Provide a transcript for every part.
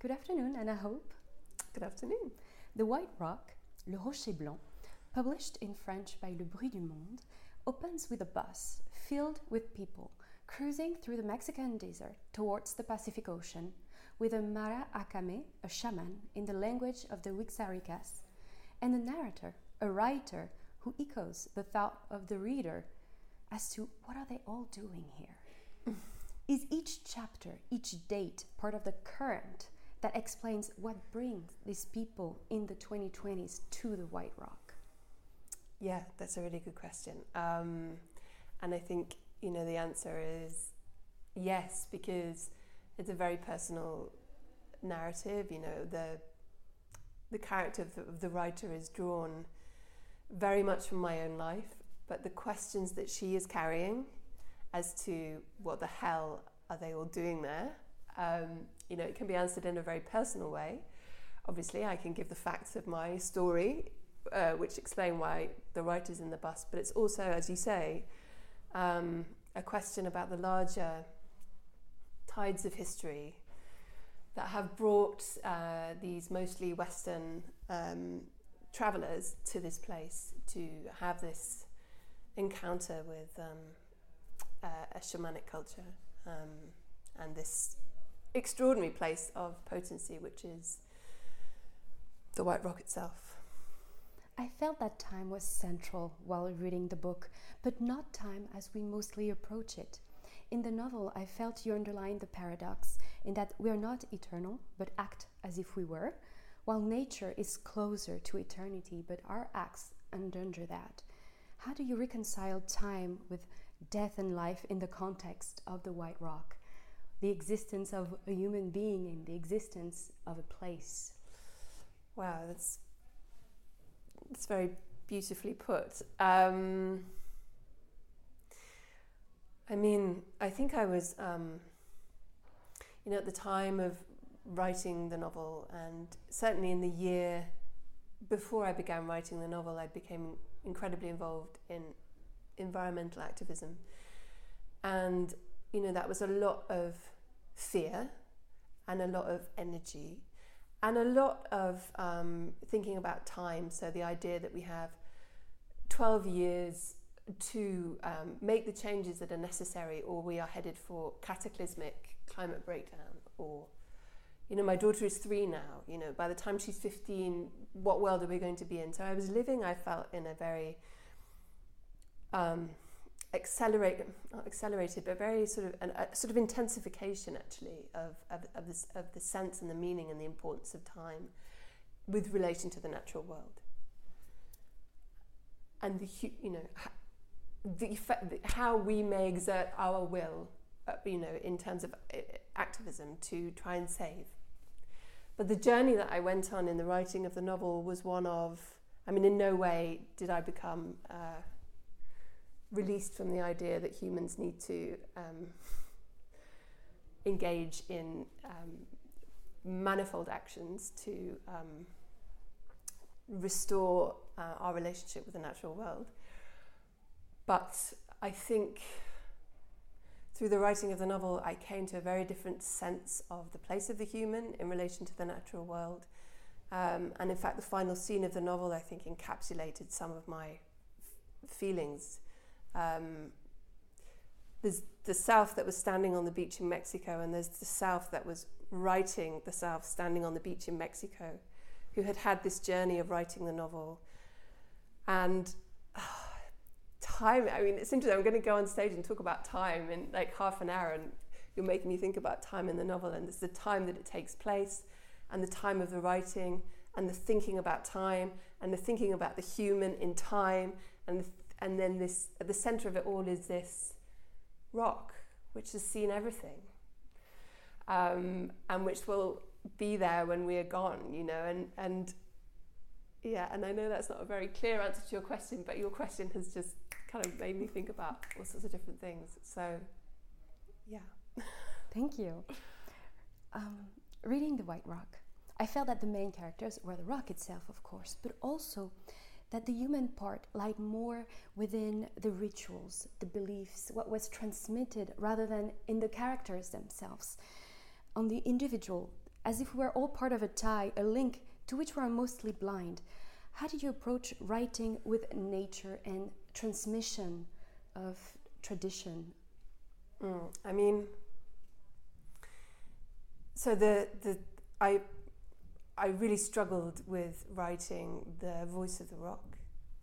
Good afternoon, Anna Hope. Good afternoon. The White Rock, Le Rocher Blanc, published in French by Le Bruit du Monde, opens with a bus filled with people cruising through the Mexican desert towards the Pacific Ocean with a mara'akame, a shaman in the language of the Wixarikas, and a narrator, a writer who echoes the thought of the reader as to what are they all doing here? Is each chapter, each date part of the current that explains what brings these people in the 2020s to the White Rock? Yeah, that's a really good question. Um, and I think, you know, the answer is yes, because it's a very personal narrative. You know, the, the character of the, of the writer is drawn very much from my own life, but the questions that she is carrying as to what the hell are they all doing there, um, you know, it can be answered in a very personal way. Obviously, I can give the facts of my story, uh, which explain why the writer's in the bus, but it's also, as you say, um, a question about the larger tides of history that have brought uh, these mostly Western um, travelers to this place to have this encounter with um, uh, a shamanic culture um, and this extraordinary place of potency, which is the White Rock itself. I felt that time was central while reading the book, but not time as we mostly approach it. In the novel, I felt you underlined the paradox in that we are not eternal, but act as if we were, while nature is closer to eternity, but our acts endanger that. How do you reconcile time with death and life in the context of the White Rock? The existence of a human being and the existence of a place. Wow, that's it's very beautifully put. Um, I mean, I think I was, um, you know, at the time of writing the novel, and certainly in the year before I began writing the novel, I became incredibly involved in environmental activism. And, you know, that was a lot of fear and a lot of energy and a lot of um, thinking about time. So the idea that we have 12 years to um, make the changes that are necessary, or we are headed for cataclysmic climate breakdown, or you know, my daughter is three now. You know, by the time she's 15, what world are we going to be in? So I was living, I felt, in a very um, accelerated, not accelerated, but very sort of an, a sort of intensification actually of, of, of, this, of the sense and the meaning and the importance of time with relation to the natural world. And the, you know, the effect, how we may exert our will, uh, you know, in terms of uh, activism to try and save. But the journey that I went on in the writing of the novel was one of, I mean, in no way did I become uh, released from the idea that humans need to um, engage in um, manifold actions to um, restore uh, our relationship with the natural world. But I think through the writing of the novel, I came to a very different sense of the place of the human in relation to the natural world. Um, and in fact, the final scene of the novel, I think, encapsulated some of my f- feelings. Um, there's the South that was standing on the beach in Mexico, and there's the South that was writing the South standing on the beach in Mexico, who had had this journey of writing the novel. And oh, time. I mean, it's interesting. I'm going to go on stage and talk about time in like half an hour, and you're making me think about time in the novel, and it's the time that it takes place, and the time of the writing, and the thinking about time, and the thinking about the human in time, and the, and then this at the center of it all is this rock, which has seen everything, um, and which will be there when we are gone. You know, and and yeah, and I know that's not a very clear answer to your question, but your question has just kind of made me think about all sorts of different things. So, yeah. Thank you. Um, reading The White Rock, I felt that the main characters were the rock itself, of course, but also that the human part lied more within the rituals, the beliefs, what was transmitted, rather than in the characters themselves. On the individual, as if we were all part of a tie, a link to which we are mostly blind. How did you approach writing with nature and transmission of tradition? Mm, I mean, so the the I I really struggled with writing the voice of the rock.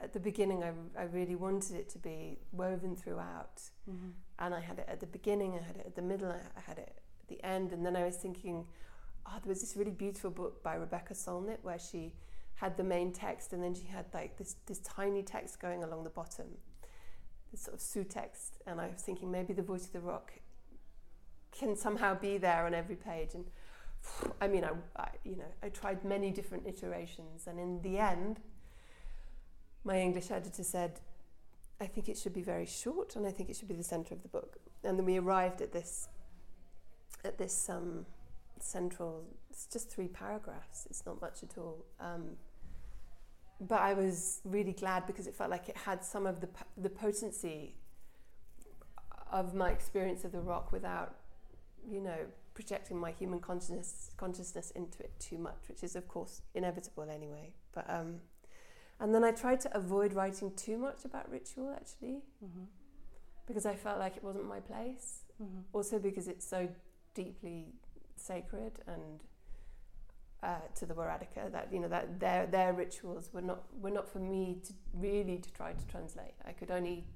At the beginning, I, I really wanted it to be woven throughout, mm-hmm. and I had it at the beginning, I had it at the middle, I had it at the end, and then I was thinking, oh, there was this really beautiful book by Rebecca Solnit where she had the main text, and then she had like this this tiny text going along the bottom, this sort of sous text, and I was thinking maybe the voice of the rock can somehow be there on every page, and I mean, I, I, you know, I tried many different iterations, and in the end, my English editor said, "I think it should be very short, and I think it should be the centre of the book." And then we arrived at this, at this um, central. It's just three paragraphs. It's not much at all. Um, but I was really glad because it felt like it had some of the the potency of my experience of the rock without, you know, projecting my human consciousness consciousness into it too much, which is of course inevitable anyway. But um, and then I tried to avoid writing too much about ritual actually, mm-hmm. because I felt like it wasn't my place. Mm-hmm. Also because it's so deeply sacred and uh, to the Wixarika that you know that their their rituals were not were not for me to really to try to translate. I could only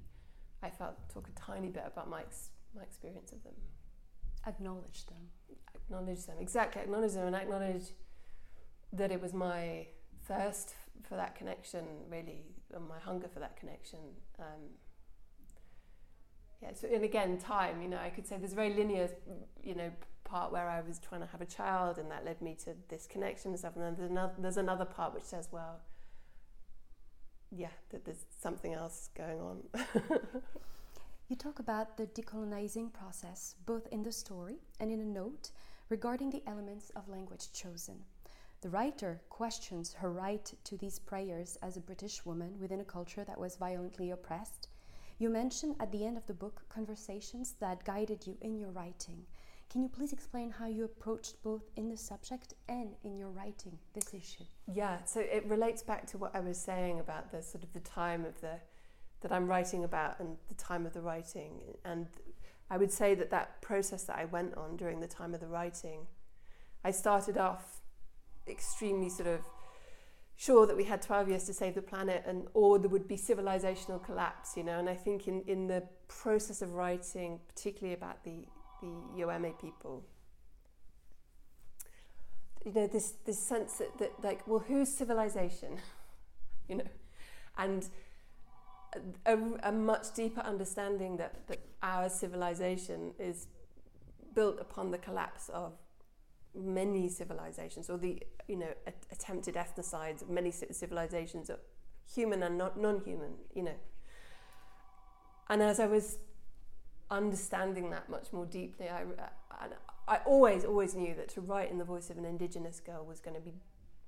I felt talk a tiny bit about my ex- my experience of them acknowledge them. Acknowledge them, exactly. Acknowledge them and acknowledge that it was my thirst for that connection, really, and my hunger for that connection. Um, yeah, so, and again, time, you know, I could say there's a very linear, you know, part where I was trying to have a child and that led me to this connection and stuff. And then there's another, there's another part which says, well, yeah, that there's something else going on. You talk about the decolonizing process both in the story and in a note regarding the elements of language chosen. The writer questions her right to these prayers as a British woman within a culture that was violently oppressed. You mention at the end of the book conversations that guided you in your writing. Can you please explain how you approached both in the subject and in your writing this issue? Yeah, so it relates back to what I was saying about the sort of the time of the that I'm writing about and the time of the writing. And I would say that that process that I went on during the time of the writing, I started off extremely sort of sure that we had 12 years to save the planet and or there would be civilizational collapse you know? And i think in, in the process of writing particularly about the the Yoeme people you know this this sense that, that like well who's civilization? You know? And a, a, much deeper understanding that, that our civilization is built upon the collapse of many civilizations, or the you know attempted ethnicides of many civilizations, of human and not non-human. You know, and as I was understanding that much more deeply, I, I, I always always knew that to write in the voice of an indigenous girl was going to be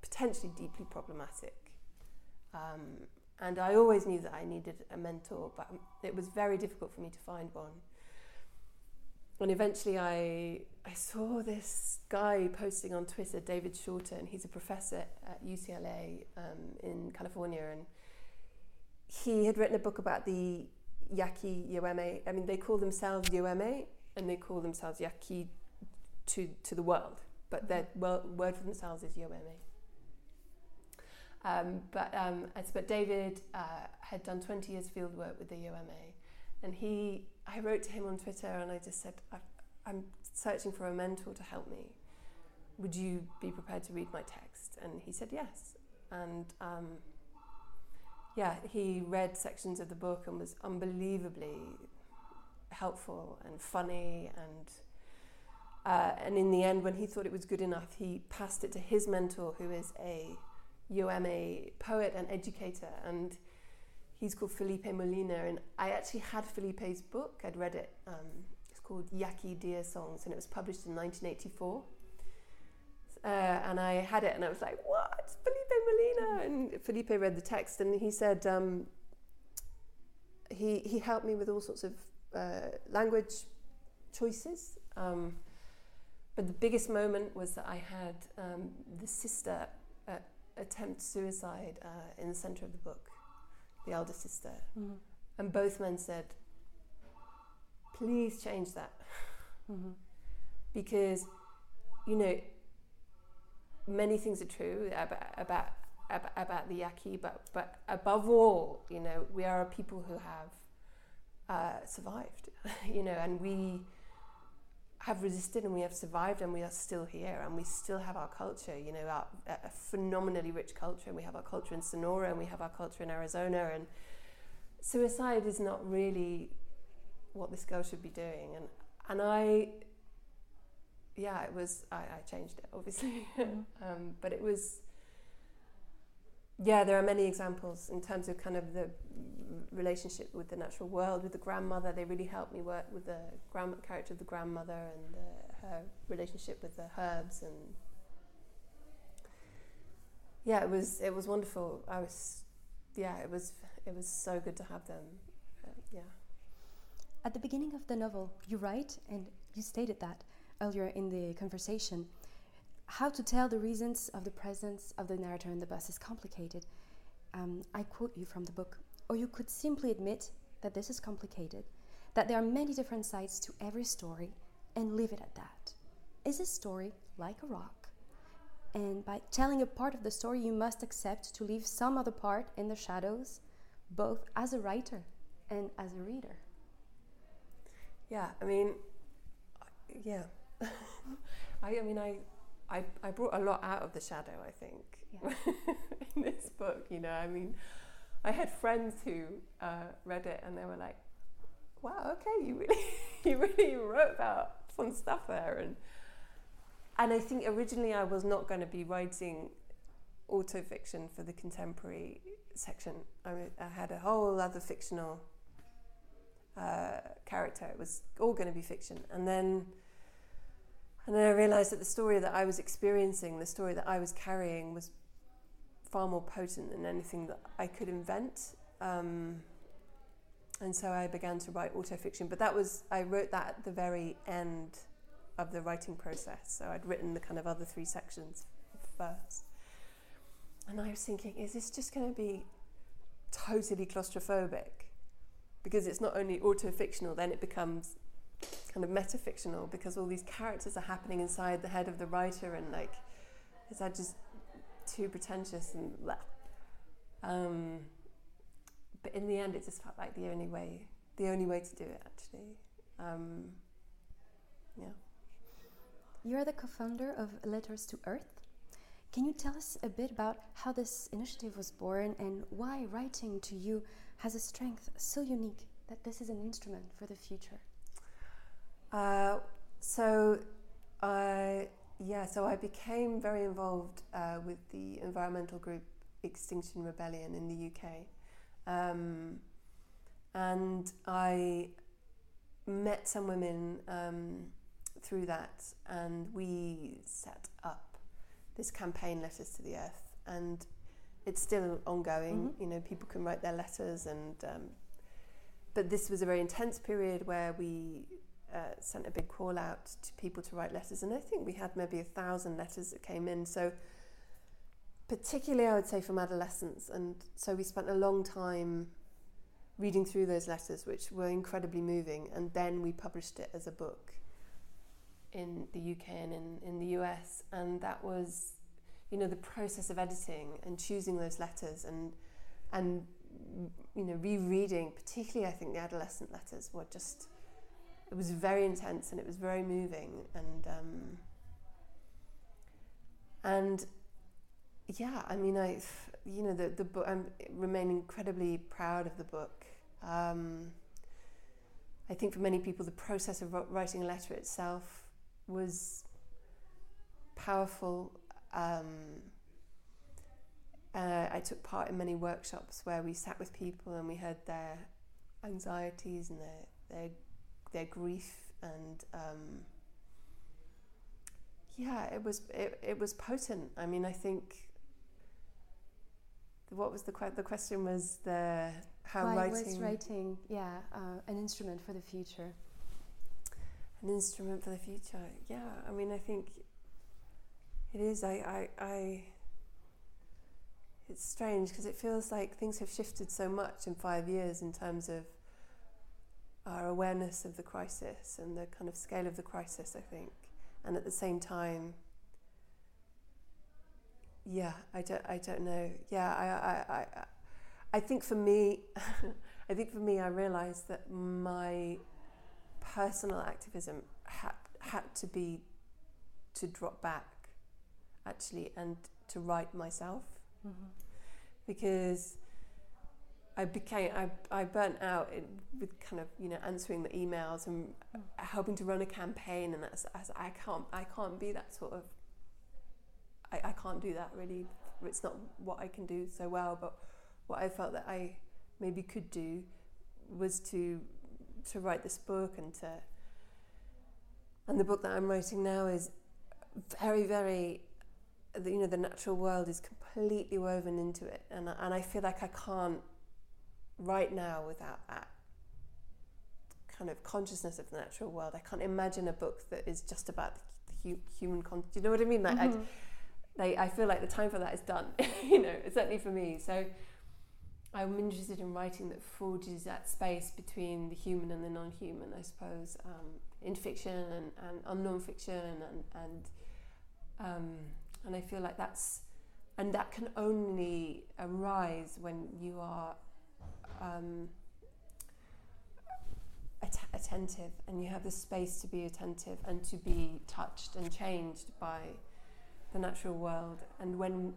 potentially deeply problematic. Um, and I always knew that I needed a mentor, but it was very difficult for me to find one. And eventually I, I saw this guy posting on Twitter, David Shorter, and he's a professor at UCLA um, in California. And he had written a book about the Yaqui Yoeme. I mean, they call themselves Yoeme and they call themselves Yaqui to, to the world, but their word for themselves is Yoeme. Um, but, um, but David uh, had done 20 years field work with the Yoeme. and he, I wrote to him on Twitter and I just said, I'm searching for a mentor to help me. Would you be prepared to read my text? And he said yes. And um, yeah, he read sections of the book and was unbelievably helpful and funny and uh, and in the end, when he thought it was good enough, he passed it to his mentor, who is a Yoeme poet and educator, and he's called Felipe Molina. And I actually had Felipe's book, I'd read it. Um, it's called Yaqui Deer Songs, and it was published in 1984. Uh, and I had it, and I was like, "What, Felipe Molina?" And Felipe read the text, and he said um, he he helped me with all sorts of uh, language choices. Um, but the biggest moment was that I had um, the sister uh, attempt suicide uh, in the center of the book, the elder sister, Mm-hmm. and both men said, "Please change that." Mm-hmm. because you know many things are true about about about, the Yaqui, but but above all, you know, we are a people who have uh, survived, you know, and we have resisted and we have survived and we are still here and we still have our culture, you know, our, a phenomenally rich culture. And we have our culture in Sonora and we have our culture in Arizona, and suicide is not really what this girl should be doing. And and I, yeah, it was. I, I changed it, obviously, um, but it was. Yeah, there are many examples in terms of kind of the relationship with the natural world, with the grandmother. They really helped me work with the grand character of the grandmother and her relationship with the herbs and. Yeah, it was it was wonderful. I was, yeah, it was it was so good to have them. Uh, yeah. At the beginning of the novel, you write, and you stated that earlier in the conversation, how to tell the reasons of the presence of the narrator in the bus is complicated. Um, I quote you from the book. Or you could simply admit that this is complicated, that there are many different sides to every story, and leave it at that. Is a story like a rock? And by telling a part of the story, you must accept to leave some other part in the shadows, both as a writer and as a reader. Yeah, I mean, yeah. I, I mean, I, I, I brought a lot out of the shadow. I think Yeah. in this book, you know, I mean, I had friends who uh, read it and they were like, "Wow, okay, you really, you really wrote about some stuff there." And and I think originally I was not going to be writing autofiction for the contemporary section. I, I had a whole other fictional uh, character. It was all going to be fiction, and then and then I realised that the story that I was experiencing, the story that I was carrying, was far more potent than anything that I could invent. Um, and so I began to write autofiction. But that was I wrote that at the very end of the writing process. So I'd written the kind of other three sections first. And I was thinking, is this just going to be totally claustrophobic? Because it's not only autofictional, then it becomes kind of metafictional because all these characters are happening inside the head of the writer and like is that just too pretentious and blah. Um, but in the end it just felt like the only way the only way to do it actually um, yeah You are the co founder of Letters to Earth. Can you tell us a bit about how this initiative was born and why writing to you has a strength so unique that this is an instrument for the future? Uh, so I yeah, so I became very involved uh, with the environmental group Extinction Rebellion in the UK, um, and I met some women um, through that, and we set up this campaign, Letters to the Earth, and it's still ongoing. Mhm. You know, people can write their letters, and um, but this was a very intense period where we uh, sent a big call out to people to write letters, and I think we had maybe a thousand letters that came in. So, particularly, I would say from adolescents, and so we spent a long time reading through those letters, which were incredibly moving, and then we published it as a book in the UK and in, in the US, and that was, you know, the process of editing and choosing those letters and and you know rereading, particularly I think the adolescent letters were just it was very intense and it was very moving and um, and yeah I mean I you know the the book I remain incredibly proud of the book. Um, I think for many people the process of writing a letter itself was powerful. Um, uh, I took part in many workshops where we sat with people and we heard their anxieties and their their their grief and um, yeah, it was it, it was potent. I mean, I think what was the que- the question was the how why writing was writing, yeah, uh, an instrument for the future? an instrument for the future. Yeah, I mean, I think it is. I, I, I it's strange because it feels like things have shifted so much in five years in terms of our awareness of the crisis and the kind of scale of the crisis, I think. And at the same time, yeah, I don't, I don't know. Yeah, I, I, I, I think for me, I think for me, I realised that my personal activism had had to be to drop back, actually, and to write myself, mm-hmm. because I became I, I burnt out in, with kind of you know answering the emails and mm. helping to run a campaign, and that's, that's I can't I can't be that sort of I, I can't do that really. It's not what I can do so well, but what I felt that I maybe could do was to to write this book and to and the book that I'm writing now is very very you know the natural world is completely woven into it and and I feel like I can't right now without that kind of consciousness of the natural world I can't imagine a book that is just about the hu- human con- do you know what I mean like mm-hmm. like I feel like the time for that is done you know certainly for me so I'm interested in writing that forges that space between the human and the non-human, I suppose, um, in fiction and, and on non-fiction, and and um, and I feel like that's and that can only arise when you are um, att- attentive and you have the space to be attentive and to be touched and changed by the natural world. And when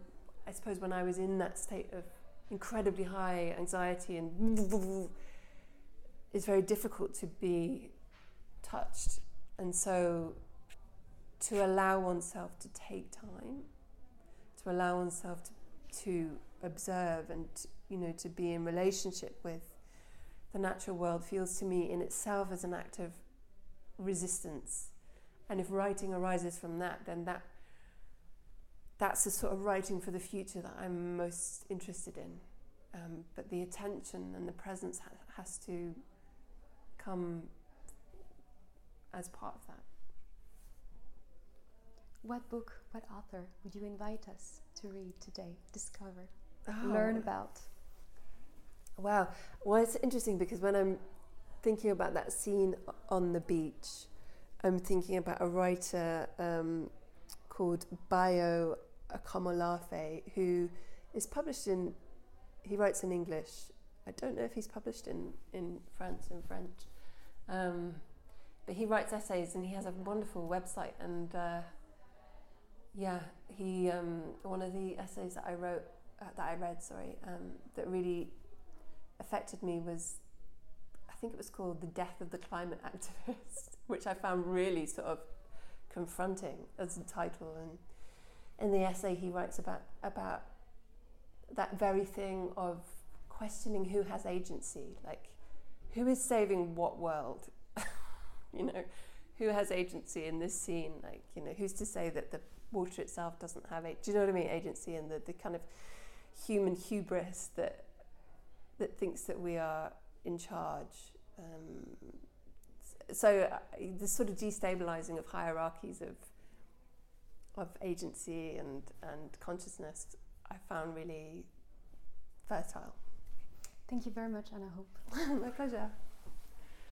I suppose when I was in that state of incredibly high anxiety and it's very difficult to be touched. And so to allow oneself to take time, to allow oneself to, to observe and you know to be in relationship with the natural world feels to me in itself as an act of resistance. And if writing arises from that, then that that's the sort of writing for the future that I'm most interested in. Um, but the attention and the presence ha- has to come as part of that. What book, what author would you invite us to read today, discover, oh. learn about? Wow. Well, it's interesting because when I'm thinking about that scene on the beach, I'm thinking about a writer um, called Bayo Akomolafe, who is published in, he writes in English. I don't know if he's published in, in France in French. Um, but he writes essays and he has a wonderful website. And uh, yeah, he um, one of the essays that I wrote, uh, that I read, sorry, um, that really affected me was, I think it was called "The Death of the Climate Activist," which I found really sort of confronting as a title. And in the essay he writes about about that very thing of questioning who has agency, like who is saving what world, you know, who has agency in this scene, like you know, who's to say that the water itself doesn't have a, do you know what I mean, agency and the, the kind of human hubris that that thinks that we are in charge. Um, so uh, the sort of destabilizing of hierarchies of of agency and, and consciousness I found really fertile. Thank you very much, Anna Hope. My pleasure.